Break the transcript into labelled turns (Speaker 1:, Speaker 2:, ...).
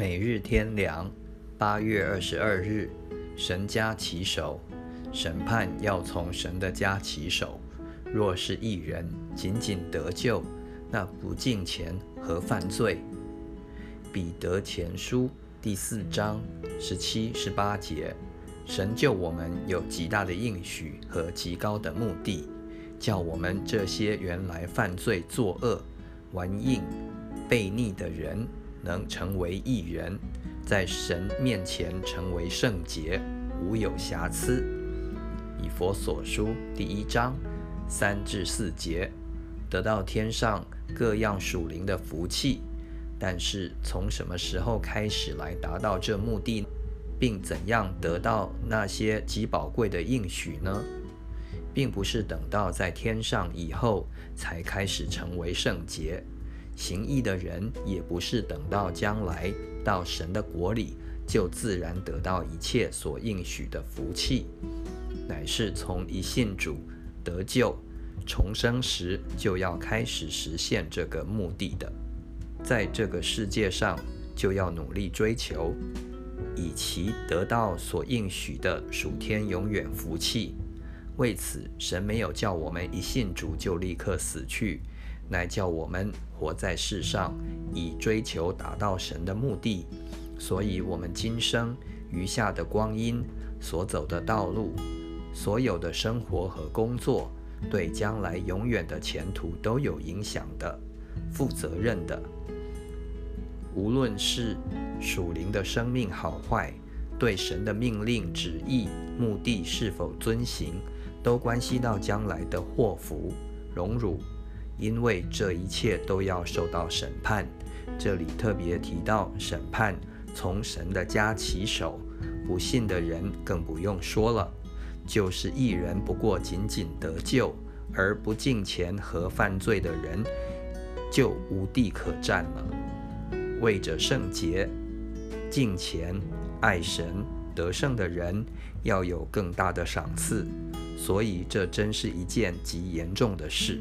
Speaker 1: 每日天良，八月二十二日，神家起手，审判要从神的家起手。若是一人仅仅得救，那不敬钱和犯罪。彼得前书第四章十七、十八节，神救我们有极大的应许和极高的目的，叫我们这些原来犯罪、作恶、玩硬、悖逆的人。能成为一人，在神面前成为圣洁，无有瑕疵。以佛所书第一章三至四节，得到天上各样属灵的福气。但是从什么时候开始来达到这目的，并怎样得到那些极宝贵的应许呢？并不是等到在天上以后才开始成为圣洁。行义的人也不是等到将来到神的国里，就自然得到一切所应许的福气，乃是从一信主得救重生时就要开始实现这个目的的。在这个世界上，就要努力追求，以其得到所应许的属天永远福气。为此，神没有叫我们一信主就立刻死去。乃叫我们活在世上，以追求达到神的目的。所以，我们今生余下的光阴所走的道路，所有的生活和工作，对将来永远的前途都有影响的，负责任的。无论是属灵的生命好坏，对神的命令、旨意、目的是否遵行，都关系到将来的祸福、荣辱。因为这一切都要受到审判，这里特别提到审判从神的家起手，不信的人更不用说了。就是一人不过仅仅得救，而不敬钱和犯罪的人，就无地可站了。为着圣洁、敬钱、爱神、得胜的人，要有更大的赏赐，所以这真是一件极严重的事。